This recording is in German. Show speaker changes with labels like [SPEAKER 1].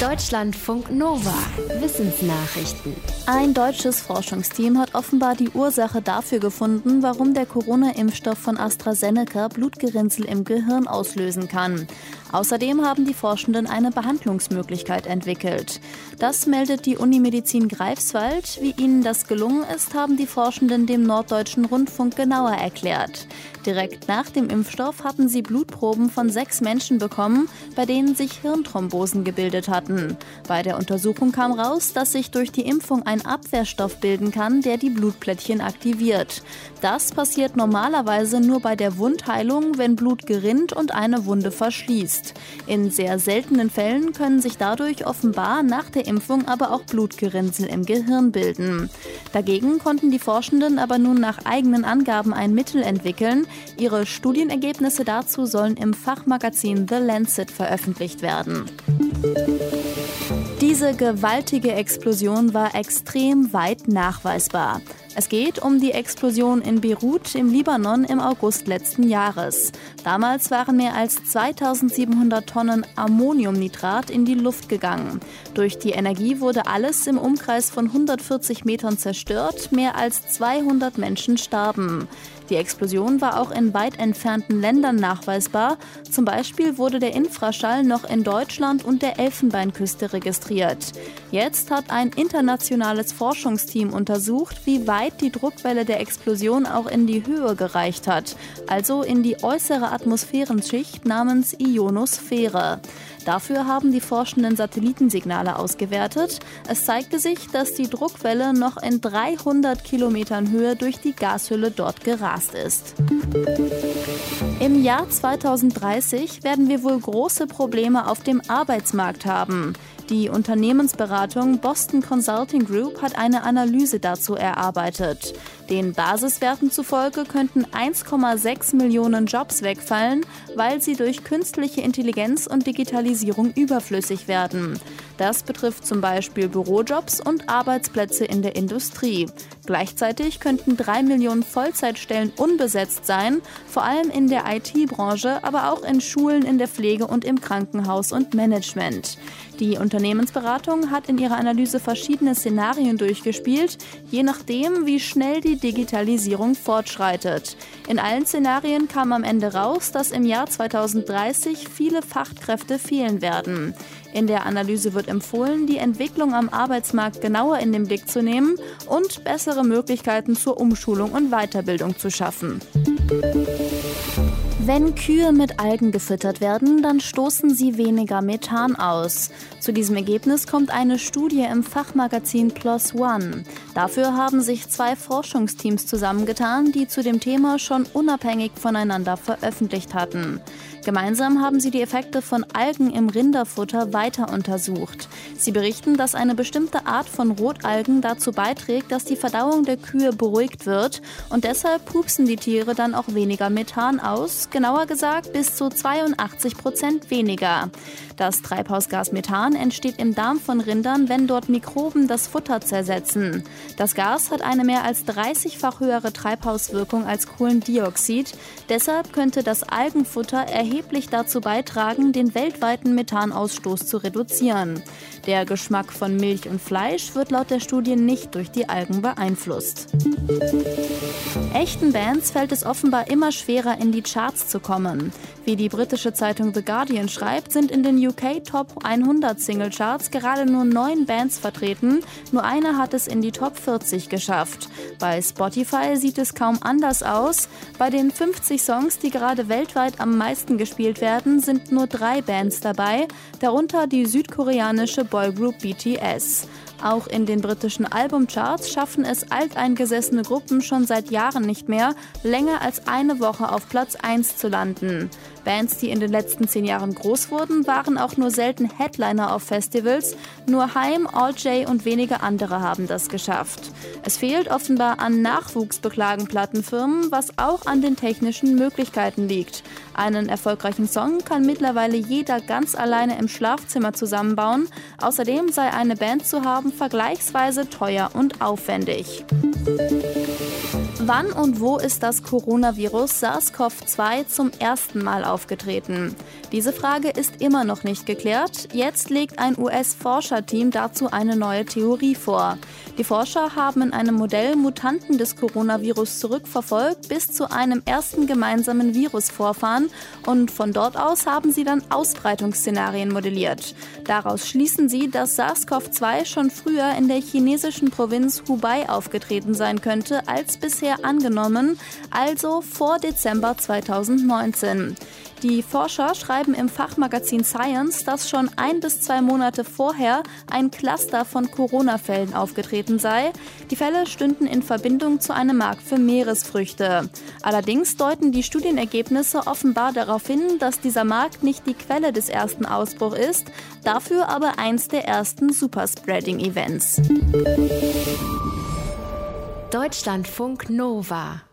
[SPEAKER 1] Deutschlandfunk Nova. Wissensnachrichten.
[SPEAKER 2] Ein deutsches Forschungsteam hat offenbar die Ursache dafür gefunden, warum der Corona-Impfstoff von AstraZeneca Blutgerinnsel im Gehirn auslösen kann. Außerdem haben die Forschenden eine Behandlungsmöglichkeit entwickelt. Das meldet die Unimedizin Greifswald. Wie ihnen das gelungen ist, haben die Forschenden dem Norddeutschen Rundfunk genauer erklärt. Direkt nach dem Impfstoff hatten sie Blutproben von sechs Menschen bekommen, bei denen sich Hirnthrombosen gebildet hatten. Bei der Untersuchung kam raus, dass sich durch die Impfung ein Abwehrstoff bilden kann, der die Blutplättchen aktiviert. Das passiert normalerweise nur bei der Wundheilung, wenn Blut gerinnt und eine Wunde verschließt. In sehr seltenen Fällen können sich dadurch offenbar nach der Impfung aber auch Blutgerinnsel im Gehirn bilden. Dagegen konnten die Forschenden aber nun nach eigenen Angaben ein Mittel entwickeln, Ihre Studienergebnisse dazu sollen im Fachmagazin The Lancet veröffentlicht werden. Diese gewaltige Explosion war extrem weit nachweisbar. Es geht um die Explosion in Beirut im Libanon im August letzten Jahres. Damals waren mehr als 2700 Tonnen Ammoniumnitrat in die Luft gegangen. Durch die Energie wurde alles im Umkreis von 140 Metern zerstört, mehr als 200 Menschen starben. Die Explosion war auch in weit entfernten Ländern nachweisbar. Zum Beispiel wurde der Infraschall noch in Deutschland und der Elfenbeinküste registriert. Jetzt hat ein internationales Forschungsteam untersucht, wie weit die Druckwelle der Explosion auch in die Höhe gereicht hat, also in die äußere Atmosphärenschicht namens Ionosphäre. Dafür haben die Forschenden Satellitensignale ausgewertet. Es zeigte sich, dass die Druckwelle noch in 300 Kilometern Höhe durch die Gashülle dort gerast ist. Im Jahr 2030 werden wir wohl große Probleme auf dem Arbeitsmarkt haben. Die Unternehmensberatung Boston Consulting Group hat eine Analyse dazu erarbeitet. Den Basiswerten zufolge könnten 1,6 Millionen Jobs wegfallen, weil sie durch künstliche Intelligenz und Digitalisierung überflüssig werden. Das betrifft zum Beispiel Bürojobs und Arbeitsplätze in der Industrie. Gleichzeitig könnten drei Millionen Vollzeitstellen unbesetzt sein, vor allem in der IT-Branche, aber auch in Schulen, in der Pflege und im Krankenhaus und Management. Die Unternehmensberatung hat in ihrer Analyse verschiedene Szenarien durchgespielt, je nachdem, wie schnell die Digitalisierung fortschreitet. In allen Szenarien kam am Ende raus, dass im Jahr 2030 viele Fachkräfte fehlen werden. In der Analyse wird empfohlen, die Entwicklung am Arbeitsmarkt genauer in den Blick zu nehmen und bessere Möglichkeiten zur Umschulung und Weiterbildung zu schaffen. Wenn Kühe mit Algen gefüttert werden, dann stoßen sie weniger Methan aus. Zu diesem Ergebnis kommt eine Studie im Fachmagazin Plus One. Dafür haben sich zwei Forschungsteams zusammengetan, die zu dem Thema schon unabhängig voneinander veröffentlicht hatten. Gemeinsam haben sie die Effekte von Algen im Rinderfutter weiter untersucht. Sie berichten, dass eine bestimmte Art von Rotalgen dazu beiträgt, dass die Verdauung der Kühe beruhigt wird und deshalb pupsen die Tiere dann auch weniger Methan aus, genauer gesagt bis zu 82 Prozent weniger. Das Treibhausgas Methan entsteht im Darm von Rindern, wenn dort Mikroben das Futter zersetzen. Das Gas hat eine mehr als 30-fach höhere Treibhauswirkung als Kohlendioxid. Deshalb könnte das Algenfutter erheblich dazu beitragen, den weltweiten Methanausstoß zu reduzieren. Der Geschmack von Milch und Fleisch wird laut der Studie nicht durch die Algen beeinflusst. Echten Bands fällt es offenbar immer schwerer, in die Charts zu kommen. Wie die britische Zeitung The Guardian schreibt, sind in den UK Top 100 Single Charts gerade nur neun Bands vertreten. Nur eine hat es in die Top 40 geschafft. Bei Spotify sieht es kaum anders aus. Bei den 50 Songs, die gerade weltweit am meisten gespielt werden, sind nur drei Bands dabei, darunter die südkoreanische Boygroup BTS. Auch in den britischen Albumcharts schaffen es alteingesessene Gruppen schon seit Jahren nicht mehr, länger als eine Woche auf Platz 1 zu landen. Bands, die in den letzten zehn Jahren groß wurden, waren auch nur selten Headliner auf Festivals. Nur Haim, All J und wenige andere haben das geschafft. Es fehlt offenbar an Nachwuchsbeklagen Plattenfirmen, was auch an den technischen Möglichkeiten liegt. Einen erfolgreichen Song kann mittlerweile jeder ganz alleine im Schlafzimmer zusammenbauen. Außerdem sei eine Band zu haben vergleichsweise teuer und aufwendig. Wann und wo ist das Coronavirus SARS-CoV-2 zum ersten Mal aufgetreten? Diese Frage ist immer noch nicht geklärt. Jetzt legt ein US-Forscherteam dazu eine neue Theorie vor. Die Forscher haben in einem Modell Mutanten des Coronavirus zurückverfolgt bis zu einem ersten gemeinsamen Virusvorfahren und von dort aus haben sie dann Ausbreitungsszenarien modelliert. Daraus schließen sie, dass SARS-CoV-2 schon früher in der chinesischen Provinz Hubei aufgetreten sein könnte als bisher angenommen, also vor Dezember 2019. Die Forscher schreiben im Fachmagazin Science, dass schon ein bis zwei Monate vorher ein Cluster von Corona-Fällen aufgetreten sei. Die Fälle stünden in Verbindung zu einem Markt für Meeresfrüchte. Allerdings deuten die Studienergebnisse offenbar darauf hin, dass dieser Markt nicht die Quelle des ersten Ausbruchs ist, dafür aber eins der ersten Superspreading-Events.
[SPEAKER 1] Deutschlandfunk Nova